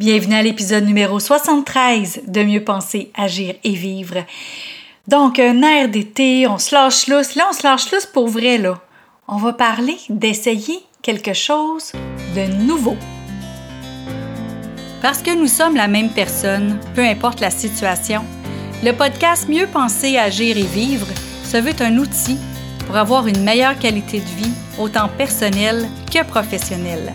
Bienvenue à l'épisode numéro 73 de Mieux penser, agir et vivre. Donc, un air d'été, on se lâche lousse. Là, on se lâche lousse pour vrai, là. On va parler d'essayer quelque chose de nouveau. Parce que nous sommes la même personne, peu importe la situation, le podcast Mieux penser, agir et vivre se veut un outil pour avoir une meilleure qualité de vie, autant personnelle que professionnelle.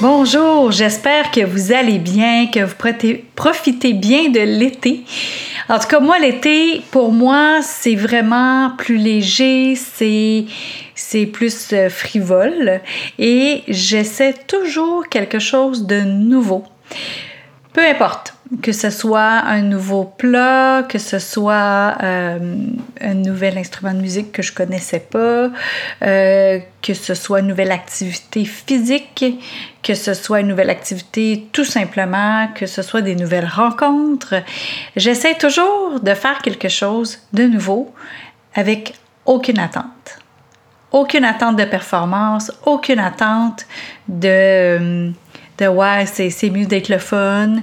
Bonjour, j'espère que vous allez bien, que vous profitez bien de l'été. En tout cas, moi, l'été, pour moi, c'est vraiment plus léger, c'est, plus euh, frivole et j'essaie toujours quelque chose de nouveau. Peu importe que ce soit un nouveau plat, que ce soit euh, un nouvel instrument de musique que je connaissais pas, euh, que ce soit une nouvelle activité physique, que ce soit une nouvelle activité tout simplement, que ce soit des nouvelles rencontres. J'essaie toujours de faire quelque chose de nouveau avec aucune attente. Aucune attente de performance, aucune attente de de ouais, c'est mieux d'être le fun,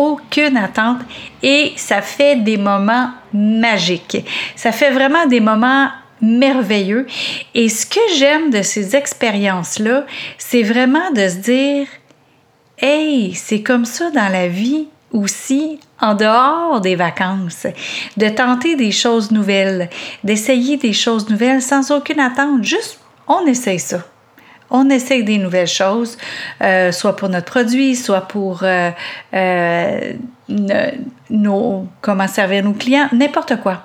aucune attente et ça fait des moments magiques. Ça fait vraiment des moments merveilleux. Et ce que j'aime de ces expériences-là, c'est vraiment de se dire, hey, c'est comme ça dans la vie aussi en dehors des vacances, de tenter des choses nouvelles, d'essayer des choses nouvelles sans aucune attente, juste on essaye ça on essaye des nouvelles choses, euh, soit pour notre produit, soit pour euh, euh, nos, comment servir nos clients, n'importe quoi.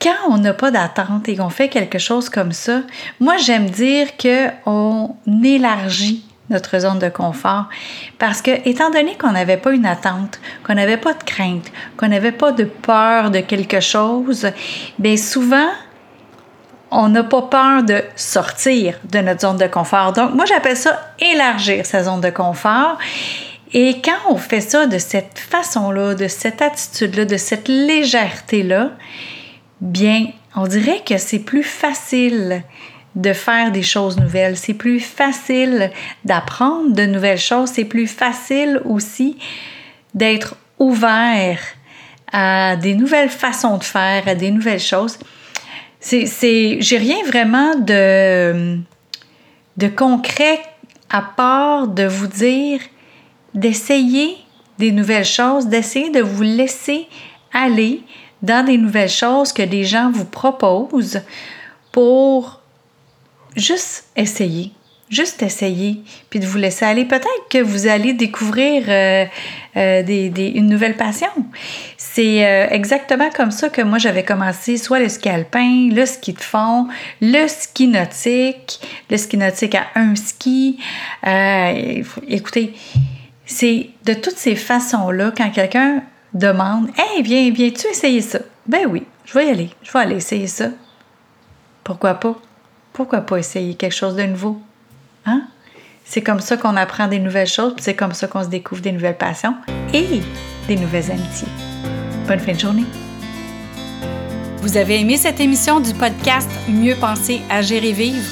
Quand on n'a pas d'attente et qu'on fait quelque chose comme ça, moi j'aime dire qu'on élargit notre zone de confort. Parce que, étant donné qu'on n'avait pas une attente, qu'on n'avait pas de crainte, qu'on n'avait pas de peur de quelque chose, bien souvent, on n'a pas peur de sortir de notre zone de confort. Donc, moi, j'appelle ça élargir sa zone de confort. Et quand on fait ça de cette façon-là, de cette attitude-là, de cette légèreté-là, bien, on dirait que c'est plus facile de faire des choses nouvelles. C'est plus facile d'apprendre de nouvelles choses. C'est plus facile aussi d'être ouvert à des nouvelles façons de faire, à des nouvelles choses c'est, j'ai rien vraiment de, de concret à part de vous dire d'essayer des nouvelles choses, d'essayer de vous laisser aller dans des nouvelles choses que des gens vous proposent pour juste essayer juste essayer, puis de vous laisser aller. Peut-être que vous allez découvrir euh, euh, une nouvelle passion. C'est euh, exactement comme ça que moi j'avais commencé, soit le ski alpin, le ski de fond, le ski nautique, le ski nautique à un ski. écoutez, c'est de toutes ces façons-là, quand quelqu'un demande Hey, viens, viens-tu essayer ça? Ben oui, je vais y aller, je vais aller essayer ça. Pourquoi pas? Pourquoi pas essayer quelque chose de nouveau? Hein? C'est comme ça qu'on apprend des nouvelles choses, c'est comme ça qu'on se découvre des nouvelles passions et des nouvelles amitiés. Bonne fin de journée. Vous avez aimé cette émission du podcast Mieux penser, agir et vivre?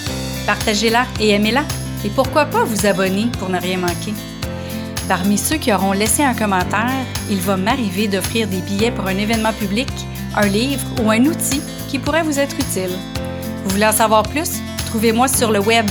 Partagez-la et aimez-la. Et pourquoi pas vous abonner pour ne rien manquer? Parmi ceux qui auront laissé un commentaire, il va m'arriver d'offrir des billets pour un événement public, un livre ou un outil qui pourrait vous être utile. Vous voulez en savoir plus? Trouvez-moi sur le web